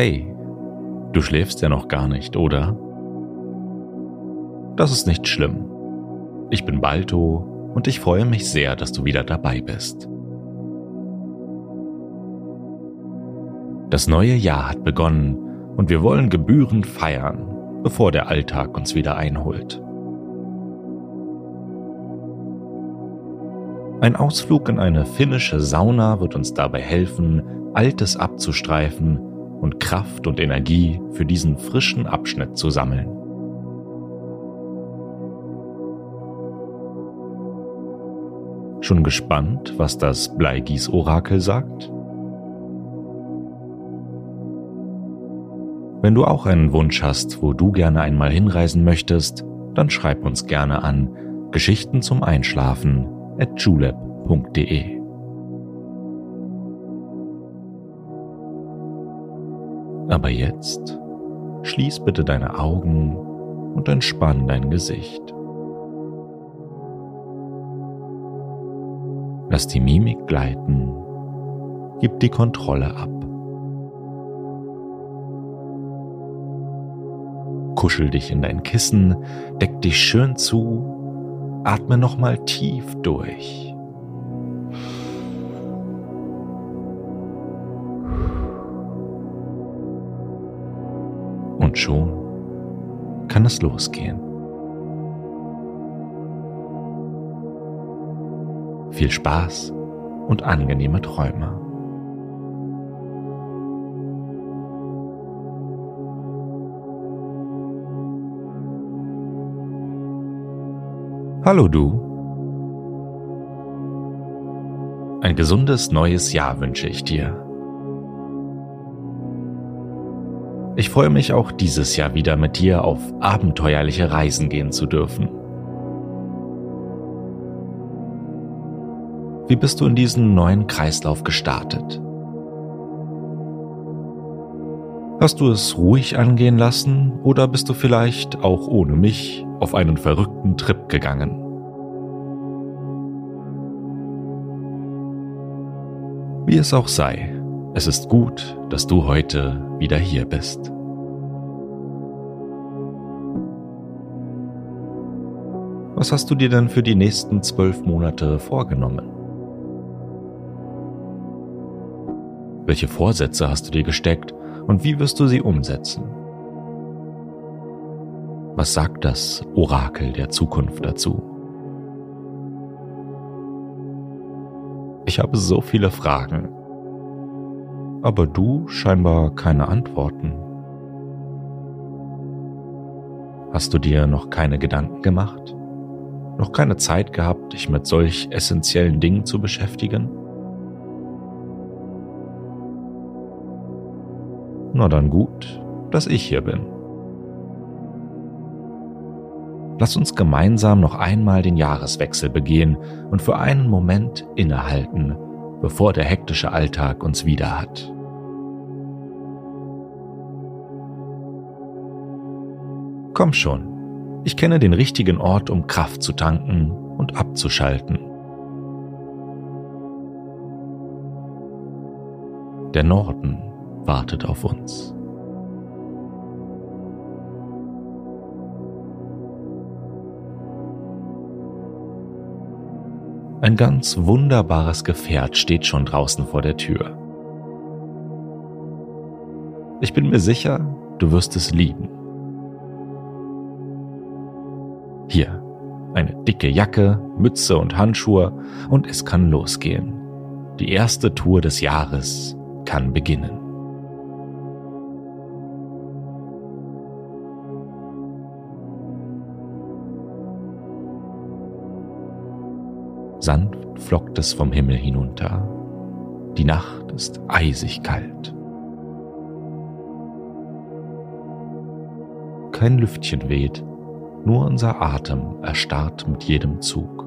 Hey, du schläfst ja noch gar nicht, oder? Das ist nicht schlimm. Ich bin Balto und ich freue mich sehr, dass du wieder dabei bist. Das neue Jahr hat begonnen und wir wollen gebührend feiern, bevor der Alltag uns wieder einholt. Ein Ausflug in eine finnische Sauna wird uns dabei helfen, Altes abzustreifen und Kraft und Energie für diesen frischen Abschnitt zu sammeln. Schon gespannt, was das Bleigieß-Orakel sagt? Wenn du auch einen Wunsch hast, wo du gerne einmal hinreisen möchtest, dann schreib uns gerne an Geschichten zum Einschlafen at julep.de. Jetzt schließ bitte deine Augen und entspann dein Gesicht. Lass die Mimik gleiten, gib die Kontrolle ab. Kuschel dich in dein Kissen, deck dich schön zu, atme nochmal tief durch. Und schon kann es losgehen. Viel Spaß und angenehme Träume. Hallo du. Ein gesundes neues Jahr wünsche ich dir. Ich freue mich auch dieses Jahr wieder mit dir auf abenteuerliche Reisen gehen zu dürfen. Wie bist du in diesen neuen Kreislauf gestartet? Hast du es ruhig angehen lassen oder bist du vielleicht auch ohne mich auf einen verrückten Trip gegangen? Wie es auch sei, es ist gut, dass du heute wieder hier bist. Was hast du dir denn für die nächsten zwölf Monate vorgenommen? Welche Vorsätze hast du dir gesteckt und wie wirst du sie umsetzen? Was sagt das Orakel der Zukunft dazu? Ich habe so viele Fragen, aber du scheinbar keine Antworten. Hast du dir noch keine Gedanken gemacht? Noch keine Zeit gehabt, dich mit solch essentiellen Dingen zu beschäftigen? Na dann gut, dass ich hier bin. Lass uns gemeinsam noch einmal den Jahreswechsel begehen und für einen Moment innehalten, bevor der hektische Alltag uns wieder hat. Komm schon, ich kenne den richtigen Ort, um Kraft zu tanken und abzuschalten. Der Norden wartet auf uns. Ein ganz wunderbares Gefährt steht schon draußen vor der Tür. Ich bin mir sicher, du wirst es lieben. Hier, eine dicke Jacke, Mütze und Handschuhe und es kann losgehen. Die erste Tour des Jahres kann beginnen. Sanft flockt es vom Himmel hinunter. Die Nacht ist eisig kalt. kein Lüftchen weht, nur unser Atem erstarrt mit jedem Zug.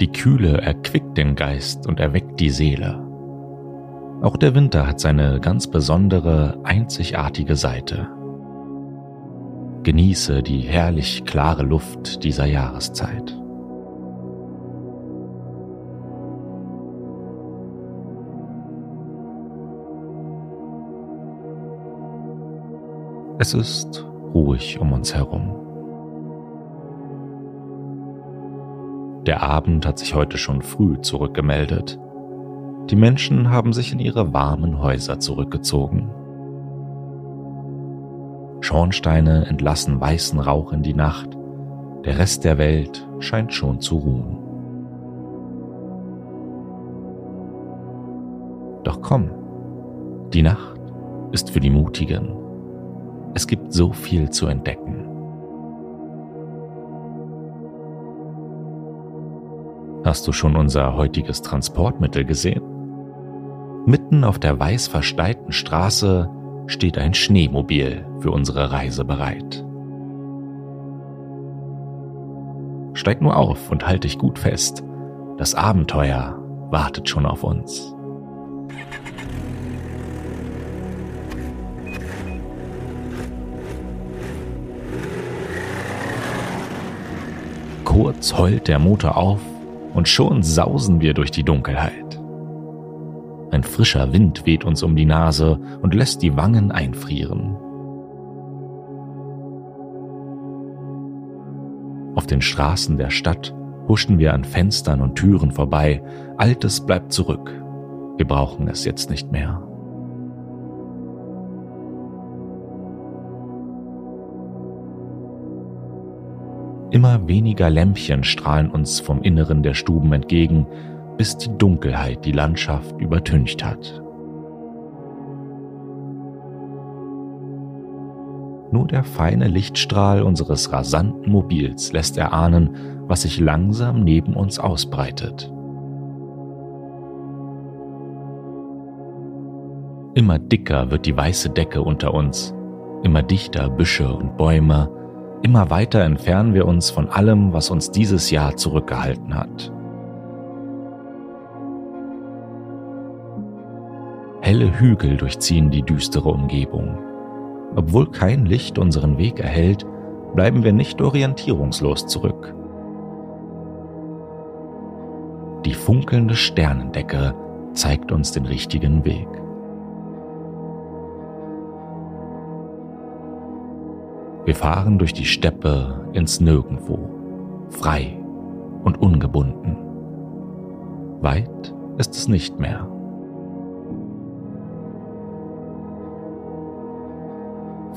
Die Kühle erquickt den Geist und erweckt die Seele. Auch der Winter hat seine ganz besondere, einzigartige Seite. Genieße die herrlich klare Luft dieser Jahreszeit. Es ist ruhig um uns herum. Der Abend hat sich heute schon früh zurückgemeldet. Die Menschen haben sich in ihre warmen Häuser zurückgezogen. Schornsteine entlassen weißen Rauch in die Nacht. Der Rest der Welt scheint schon zu ruhen. Doch komm, die Nacht ist für die Mutigen. Es gibt so viel zu entdecken. Hast du schon unser heutiges Transportmittel gesehen? Mitten auf der weiß versteilten Straße steht ein Schneemobil für unsere Reise bereit. Steig nur auf und halt dich gut fest. Das Abenteuer wartet schon auf uns. Kurz heult der Motor auf und schon sausen wir durch die Dunkelheit. Ein frischer Wind weht uns um die Nase und lässt die Wangen einfrieren. Auf den Straßen der Stadt huschen wir an Fenstern und Türen vorbei. Altes bleibt zurück. Wir brauchen es jetzt nicht mehr. Immer weniger Lämpchen strahlen uns vom Inneren der Stuben entgegen, bis die Dunkelheit die Landschaft übertüncht hat. Nur der feine Lichtstrahl unseres rasanten Mobils lässt erahnen, was sich langsam neben uns ausbreitet. Immer dicker wird die weiße Decke unter uns, immer dichter Büsche und Bäume, Immer weiter entfernen wir uns von allem, was uns dieses Jahr zurückgehalten hat. Helle Hügel durchziehen die düstere Umgebung. Obwohl kein Licht unseren Weg erhellt, bleiben wir nicht orientierungslos zurück. Die funkelnde Sternendecke zeigt uns den richtigen Weg. Wir fahren durch die Steppe ins Nirgendwo, frei und ungebunden. Weit ist es nicht mehr.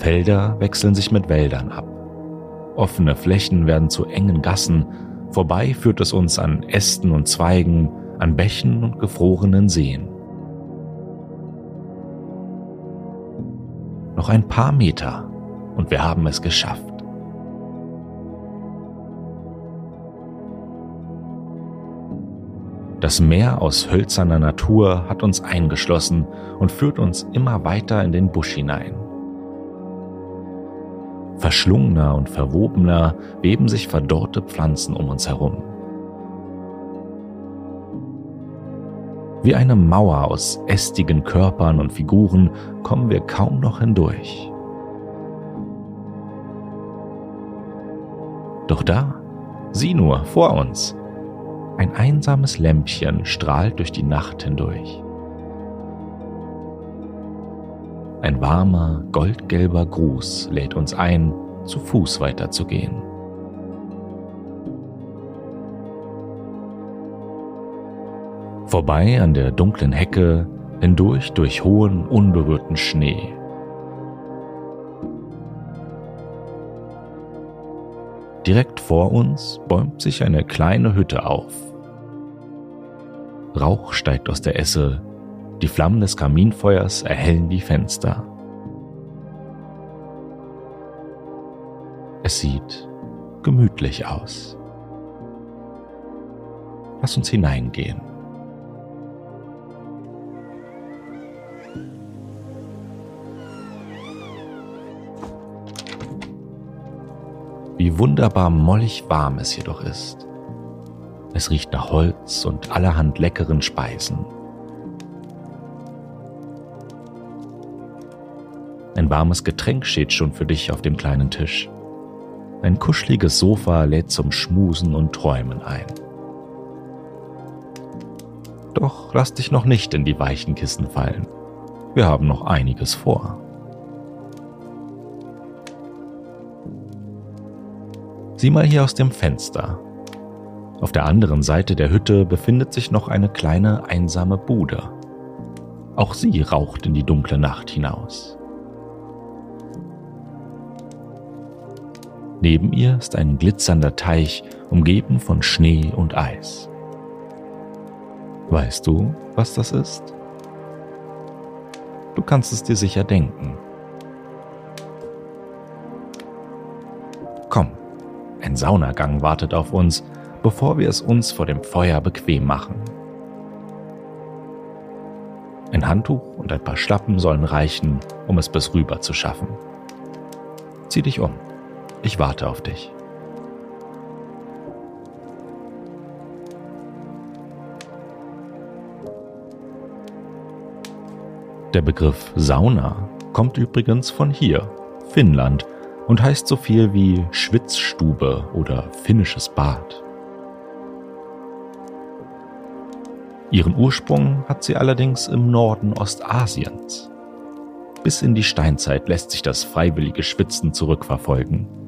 Felder wechseln sich mit Wäldern ab. Offene Flächen werden zu engen Gassen, vorbei führt es uns an Ästen und Zweigen, an Bächen und gefrorenen Seen. Noch ein paar Meter und wir haben es geschafft. Das Meer aus hölzerner Natur hat uns eingeschlossen und führt uns immer weiter in den Busch hinein. Verschlungener und verwobener weben sich verdorrte Pflanzen um uns herum. Wie eine Mauer aus ästigen Körpern und Figuren kommen wir kaum noch hindurch. Doch da, sieh nur, vor uns. Ein einsames Lämpchen strahlt durch die Nacht hindurch. Ein warmer, goldgelber Gruß lädt uns ein, zu Fuß weiterzugehen. Vorbei an der dunklen Hecke, hindurch durch hohen, unberührten Schnee, Direkt vor uns bäumt sich eine kleine Hütte auf. Rauch steigt aus der Esse, die Flammen des Kaminfeuers erhellen die Fenster. Es sieht gemütlich aus. Lass uns hineingehen. Wie wunderbar mollig warm es jedoch ist. Es riecht nach Holz und allerhand leckeren Speisen. Ein warmes Getränk steht schon für dich auf dem kleinen Tisch. Ein kuscheliges Sofa lädt zum Schmusen und Träumen ein. Doch lass dich noch nicht in die weichen Kissen fallen. Wir haben noch einiges vor. Sieh mal hier aus dem Fenster. Auf der anderen Seite der Hütte befindet sich noch eine kleine einsame Bude. Auch sie raucht in die dunkle Nacht hinaus. Neben ihr ist ein glitzernder Teich, umgeben von Schnee und Eis. Weißt du, was das ist? Du kannst es dir sicher denken. Komm, ein Saunagang wartet auf uns, bevor wir es uns vor dem Feuer bequem machen. Ein Handtuch und ein paar Schlappen sollen reichen, um es bis rüber zu schaffen. Zieh dich um. Ich warte auf dich. Der Begriff Sauna kommt übrigens von hier, Finnland, und heißt so viel wie Schwitzstube oder finnisches Bad. Ihren Ursprung hat sie allerdings im Norden Ostasiens. Bis in die Steinzeit lässt sich das freiwillige Schwitzen zurückverfolgen.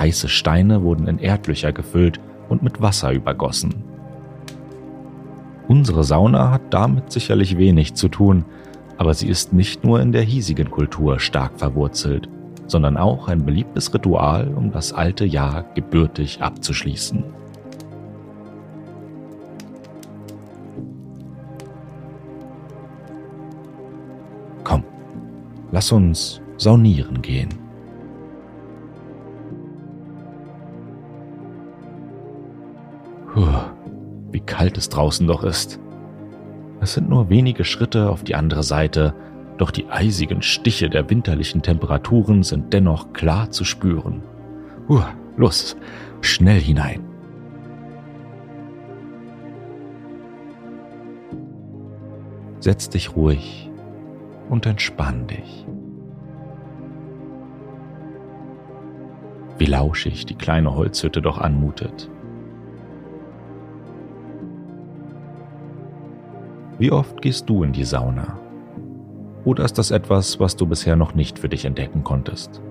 Heiße Steine wurden in Erdlöcher gefüllt und mit Wasser übergossen. Unsere Sauna hat damit sicherlich wenig zu tun, aber sie ist nicht nur in der hiesigen Kultur stark verwurzelt, sondern auch ein beliebtes Ritual, um das alte Jahr gebürtig abzuschließen. Komm, lass uns saunieren gehen. Puh, wie kalt es draußen doch ist. Es sind nur wenige Schritte auf die andere Seite, doch die eisigen Stiche der winterlichen Temperaturen sind dennoch klar zu spüren. Uh, los, schnell hinein. Setz dich ruhig und entspann dich. Wie lauschig die kleine Holzhütte doch anmutet. Wie oft gehst du in die Sauna? Oder ist das etwas, was du bisher noch nicht für dich entdecken konntest?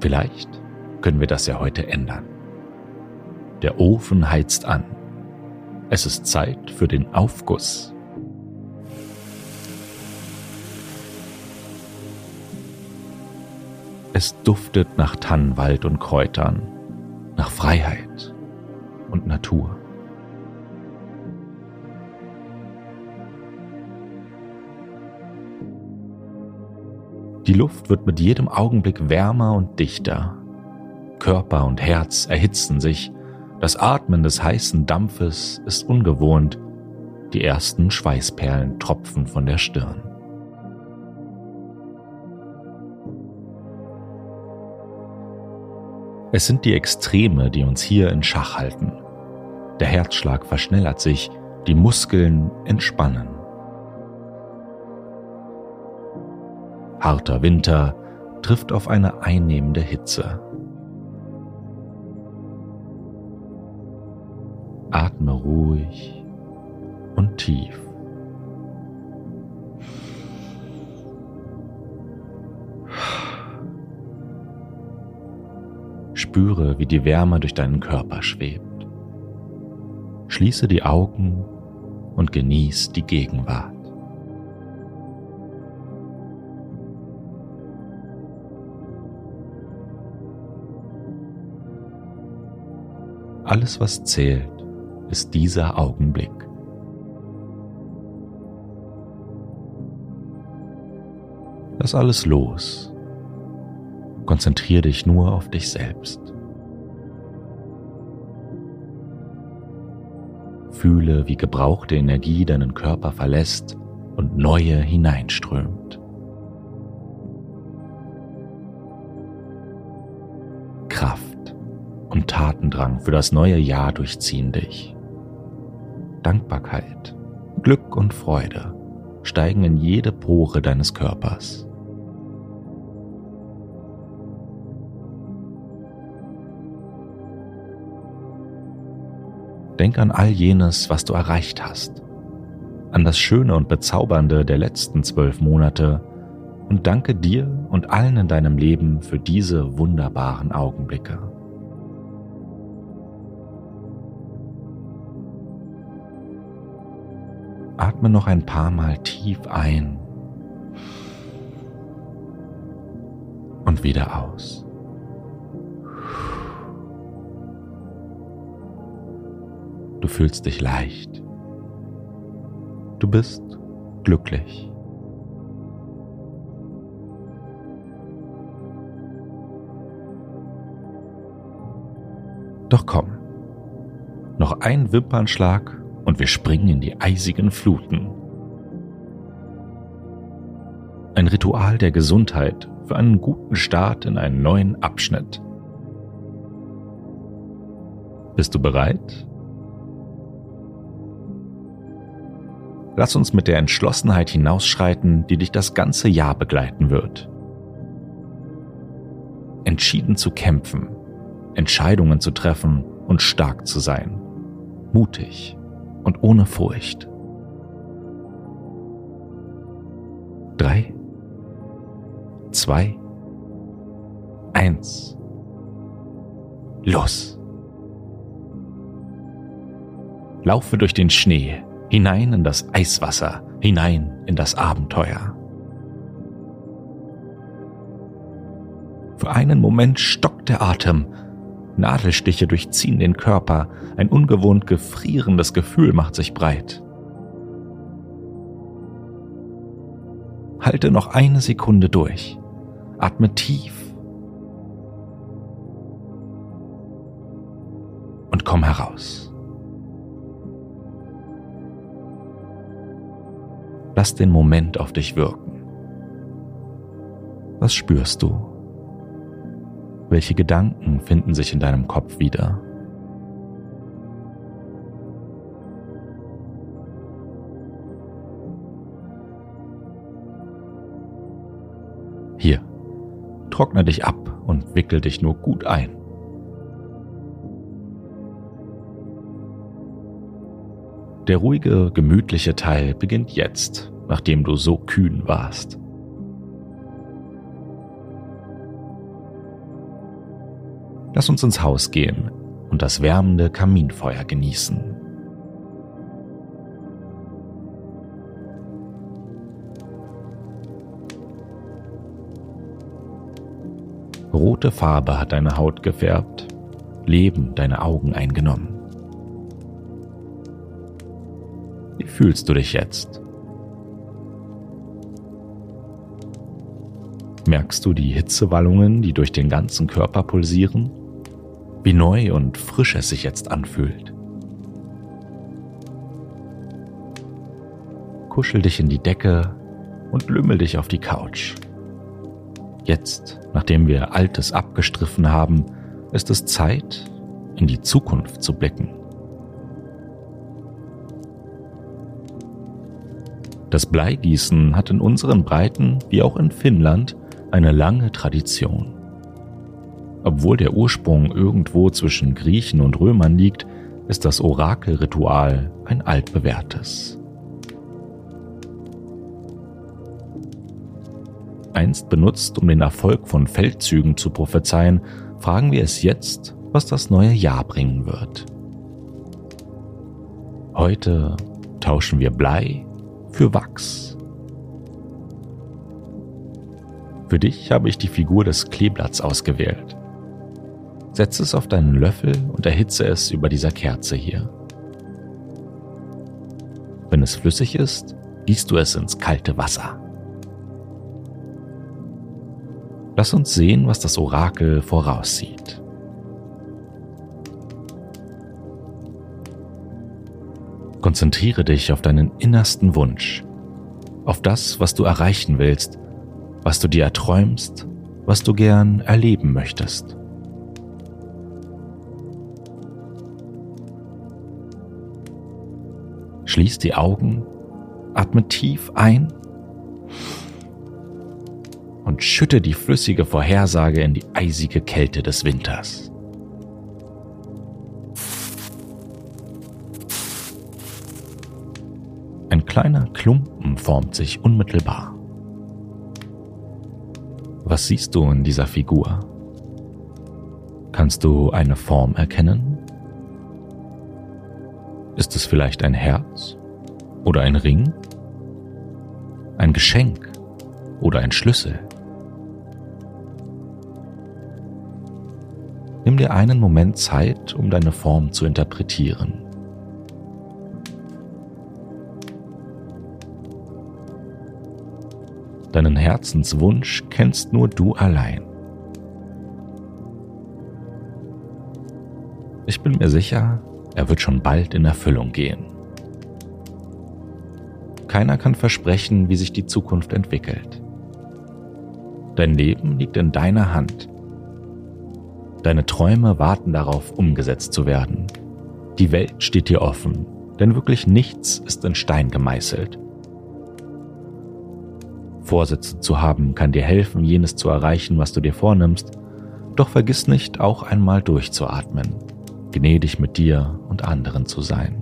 Vielleicht können wir das ja heute ändern. Der Ofen heizt an. Es ist Zeit für den Aufguss. Es duftet nach Tannenwald und Kräutern, nach Freiheit und Natur. Die Luft wird mit jedem Augenblick wärmer und dichter. Körper und Herz erhitzen sich, das Atmen des heißen Dampfes ist ungewohnt, die ersten Schweißperlen tropfen von der Stirn. Es sind die Extreme, die uns hier in Schach halten. Der Herzschlag verschnellert sich, die Muskeln entspannen. Harter Winter trifft auf eine einnehmende Hitze. Atme ruhig und tief. Spüre, wie die Wärme durch deinen Körper schwebt. Schließe die Augen und genieß die Gegenwart. Alles, was zählt, ist dieser Augenblick. Lass alles los Konzentriere dich nur auf dich selbst. Fühle, wie gebrauchte Energie deinen Körper verlässt und neue hineinströmt. Kraft und Tatendrang für das neue Jahr durchziehen dich. Dankbarkeit, Glück und Freude steigen in jede Pore deines Körpers. Denk an all jenes, was du erreicht hast, an das Schöne und Bezaubernde der letzten zwölf Monate und danke dir und allen in deinem Leben für diese wunderbaren Augenblicke. Atme noch ein paar Mal tief ein und wieder aus. Du fühlst dich leicht. Du bist glücklich. Doch komm, noch ein Wimpernschlag und wir springen in die eisigen Fluten. Ein Ritual der Gesundheit für einen guten Start in einen neuen Abschnitt. Bist du bereit? Lass uns mit der Entschlossenheit hinausschreiten, die dich das ganze Jahr begleiten wird. Entschieden zu kämpfen, Entscheidungen zu treffen und stark zu sein. Mutig und ohne Furcht. Drei, zwei, eins. Los! Laufe durch den Schnee, hinein in das Eiswasser, hinein in das Abenteuer. Für einen Moment stockt der Atem Nadelstiche durchziehen den Körper, ein ungewohnt gefrierendes Gefühl macht sich breit. Halte noch eine Sekunde durch. Atme tief. Und komm heraus. Lass den Moment auf dich wirken. Was spürst du? Welche Gedanken finden sich in deinem Kopf wieder? Hier, trockne dich ab und wickel dich nur gut ein. Der ruhige, gemütliche Teil beginnt jetzt, nachdem du so kühn warst. Lass uns ins Haus gehen und das wärmende Kaminfeuer genießen. Rote Farbe hat deine Haut gefärbt, Leben deine Augen eingenommen. Fühlst du dich jetzt? Merkst du die Hitzewallungen, die durch den ganzen Körper pulsieren? wie neu und frisch es sich jetzt anfühlt. Kuschel dich in die Decke und lümmel dich auf die Couch. Jetzt, nachdem wir Altes abgestriffen haben, ist es Zeit, in die Zukunft zu blicken. Das Bleigießen hat in unseren Breiten wie auch in Finnland eine lange Tradition. Obwohl der Ursprung irgendwo zwischen Griechen und Römern liegt, ist das Orakelritual ein altbewährtes. Einst benutzt, um den Erfolg von Feldzügen zu prophezeien, fragen wir es jetzt, was das neue Jahr bringen wird. Heute tauschen wir Blei für Wachs. Für dich habe ich die Figur des Kleeblatts ausgewählt. Setze es auf deinen Löffel und erhitze es über dieser Kerze hier. Wenn es flüssig ist, gießt du es ins kalte Wasser. Lass uns sehen, was das Orakel voraussieht. Konzentriere dich auf deinen innersten Wunsch, auf das, was du erreichen willst, was du dir erträumst, was du gern erleben möchtest. Schließ die Augen, atme tief ein und schütte die flüssige Vorhersage in die eisige Kälte des Winters. Kleiner Klumpen formt sich unmittelbar. Was siehst du in dieser Figur? Kannst du eine Form erkennen? Ist es vielleicht ein Herz oder ein Ring? Ein Geschenk oder ein Schlüssel? Nimm dir einen Moment Zeit, um deine Form zu interpretieren. Deinen Herzenswunsch kennst nur du allein. Ich bin mir sicher, er wird schon bald in Erfüllung gehen. Keiner kann versprechen, wie sich die Zukunft entwickelt. Dein Leben liegt in deiner Hand. Deine Träume warten darauf, umgesetzt zu werden. Die Welt steht dir offen, denn wirklich nichts ist in Stein gemeißelt. Vorsätze zu haben kann dir helfen, jenes zu erreichen, was du dir vornimmst, doch vergiss nicht, auch einmal durchzuatmen, gnädig mit dir und anderen zu sein.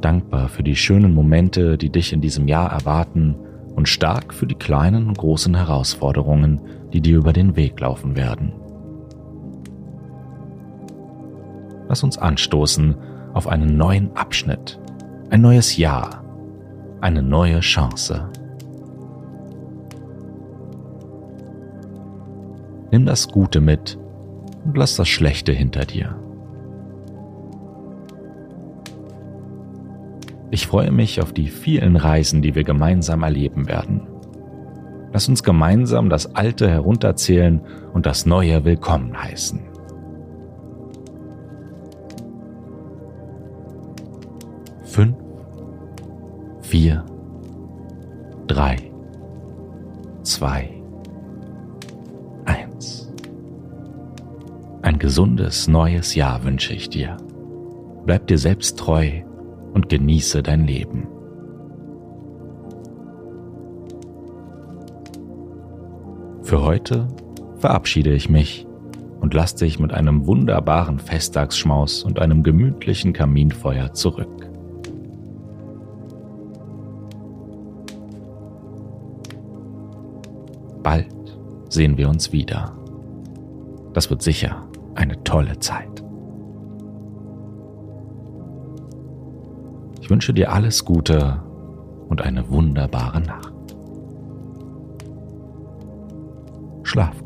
Dankbar für die schönen Momente, die dich in diesem Jahr erwarten und stark für die kleinen und großen Herausforderungen, die dir über den Weg laufen werden. Lass uns anstoßen auf einen neuen Abschnitt ein neues Jahr, eine neue Chance. Nimm das Gute mit und lass das Schlechte hinter dir. Ich freue mich auf die vielen Reisen, die wir gemeinsam erleben werden. Lass uns gemeinsam das Alte herunterzählen und das Neue willkommen heißen. Vier, drei, zwei, eins. Ein gesundes neues Jahr wünsche ich dir. Bleib dir selbst treu und genieße dein Leben. Für heute verabschiede ich mich und lass dich mit einem wunderbaren Festtagsschmaus und einem gemütlichen Kaminfeuer zurück. Bald sehen wir uns wieder. Das wird sicher eine tolle Zeit. Ich wünsche dir alles Gute und eine wunderbare Nacht. Schlaf.